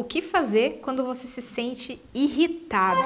O que fazer quando você se sente irritado?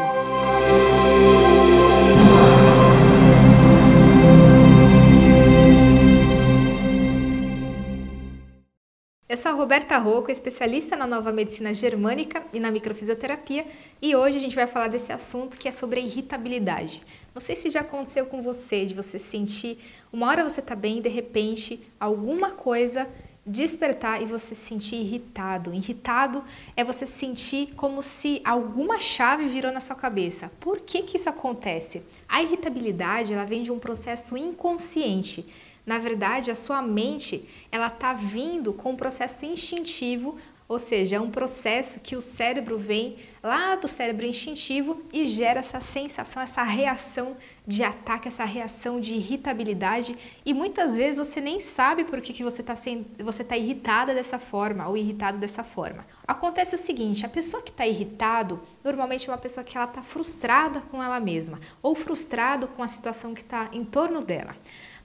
Eu sou a Roberta Rocco, especialista na nova medicina germânica e na microfisioterapia, e hoje a gente vai falar desse assunto que é sobre a irritabilidade. Não sei se já aconteceu com você, de você sentir, uma hora você tá bem, de repente alguma coisa despertar e você se sentir irritado. Irritado é você sentir como se alguma chave virou na sua cabeça. Por que que isso acontece? A irritabilidade, ela vem de um processo inconsciente na verdade, a sua mente ela está vindo com um processo instintivo, ou seja, é um processo que o cérebro vem lá do cérebro instintivo e gera essa sensação, essa reação de ataque, essa reação de irritabilidade. E muitas vezes você nem sabe por que, que você está você tá irritada dessa forma ou irritado dessa forma. Acontece o seguinte: a pessoa que está irritado normalmente é uma pessoa que ela está frustrada com ela mesma ou frustrado com a situação que está em torno dela.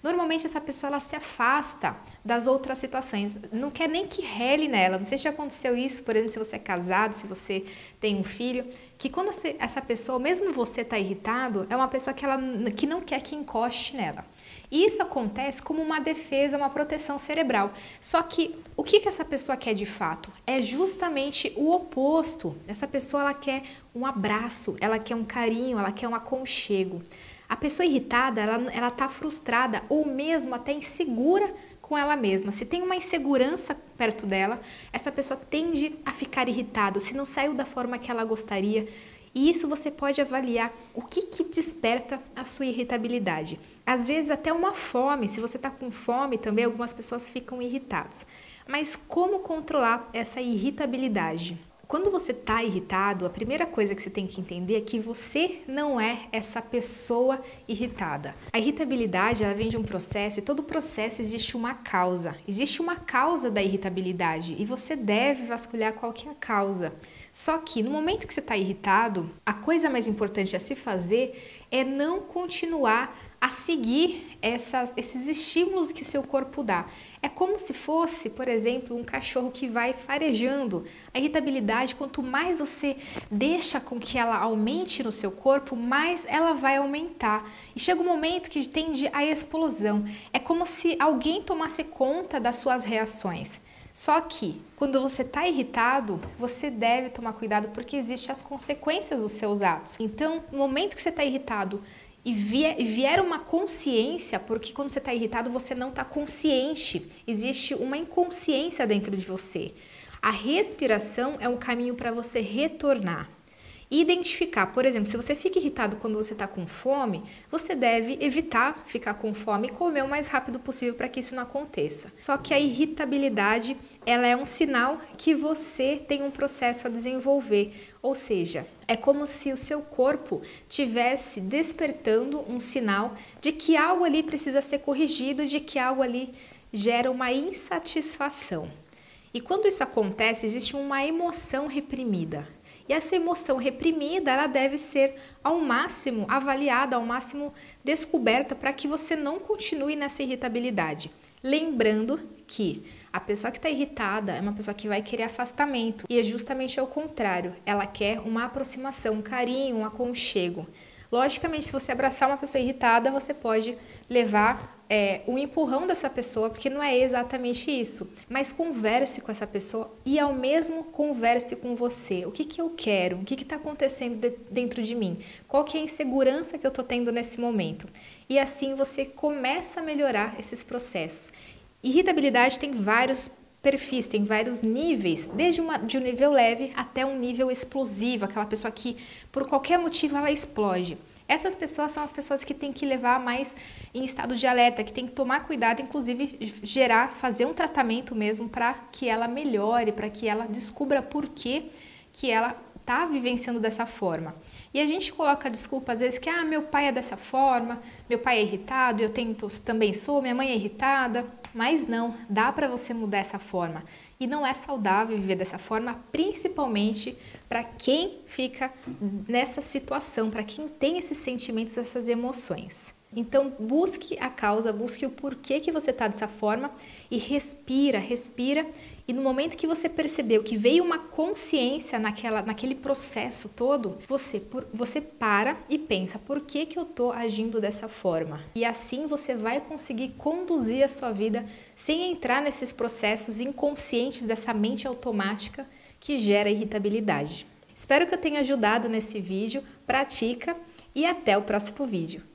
Normalmente essa pessoa ela se afasta das outras situações, não quer nem que rele nela. Não sei se já aconteceu isso, por exemplo, se você é casado, se você tem um filho, que quando essa pessoa, mesmo você está irritado, é uma pessoa que, ela, que não quer que encoste nela. E isso acontece como uma defesa, uma proteção cerebral. Só que o que, que essa pessoa quer de fato? É justamente o oposto. Essa pessoa ela quer um abraço, ela quer um carinho, ela quer um aconchego. A pessoa irritada, ela, ela tá frustrada ou mesmo até insegura com ela mesma. Se tem uma insegurança perto dela, essa pessoa tende a ficar irritada, se não saiu da forma que ela gostaria. E isso você pode avaliar o que, que desperta a sua irritabilidade. Às vezes até uma fome, se você está com fome também, algumas pessoas ficam irritadas. Mas como controlar essa irritabilidade? Quando você está irritado, a primeira coisa que você tem que entender é que você não é essa pessoa irritada. A irritabilidade ela vem de um processo e todo processo existe uma causa. Existe uma causa da irritabilidade e você deve vasculhar qual que é a causa. Só que no momento que você está irritado, a coisa mais importante a se fazer é não continuar a seguir essas, esses estímulos que seu corpo dá. É como se fosse, por exemplo, um cachorro que vai farejando. A irritabilidade, quanto mais você deixa com que ela aumente no seu corpo, mais ela vai aumentar. E chega um momento que tende à explosão. É como se alguém tomasse conta das suas reações. Só que quando você está irritado, você deve tomar cuidado porque existem as consequências dos seus atos. Então, no momento que você está irritado, e vier uma consciência, porque quando você está irritado você não está consciente, existe uma inconsciência dentro de você. A respiração é um caminho para você retornar identificar, por exemplo, se você fica irritado quando você está com fome, você deve evitar ficar com fome e comer o mais rápido possível para que isso não aconteça. Só que a irritabilidade, ela é um sinal que você tem um processo a desenvolver, ou seja, é como se o seu corpo tivesse despertando um sinal de que algo ali precisa ser corrigido, de que algo ali gera uma insatisfação. E quando isso acontece, existe uma emoção reprimida. E essa emoção reprimida, ela deve ser ao máximo avaliada, ao máximo descoberta para que você não continue nessa irritabilidade. Lembrando que a pessoa que está irritada é uma pessoa que vai querer afastamento e é justamente ao contrário, ela quer uma aproximação, um carinho, um aconchego. Logicamente, se você abraçar uma pessoa irritada, você pode levar é, o empurrão dessa pessoa, porque não é exatamente isso. Mas converse com essa pessoa e ao mesmo converse com você. O que, que eu quero? O que está acontecendo de, dentro de mim? Qual que é a insegurança que eu estou tendo nesse momento? E assim você começa a melhorar esses processos. Irritabilidade tem vários perfis, tem vários níveis, desde uma, de um nível leve até um nível explosivo, aquela pessoa que por qualquer motivo ela explode. Essas pessoas são as pessoas que tem que levar mais em estado de alerta, que tem que tomar cuidado, inclusive gerar, fazer um tratamento mesmo para que ela melhore, para que ela descubra por que, que ela está vivenciando dessa forma. E a gente coloca desculpa às vezes que ah, meu pai é dessa forma, meu pai é irritado, eu tento também sou, minha mãe é irritada. Mas não, dá para você mudar essa forma. E não é saudável viver dessa forma, principalmente para quem fica nessa situação, para quem tem esses sentimentos, essas emoções. Então, busque a causa, busque o porquê que você está dessa forma e respira, respira E no momento que você percebeu que veio uma consciência naquela, naquele processo todo, você, por, você para e pensa: por que, que eu estou agindo dessa forma? E assim você vai conseguir conduzir a sua vida sem entrar nesses processos inconscientes dessa mente automática que gera irritabilidade. Espero que eu tenha ajudado nesse vídeo. Pratica e até o próximo vídeo.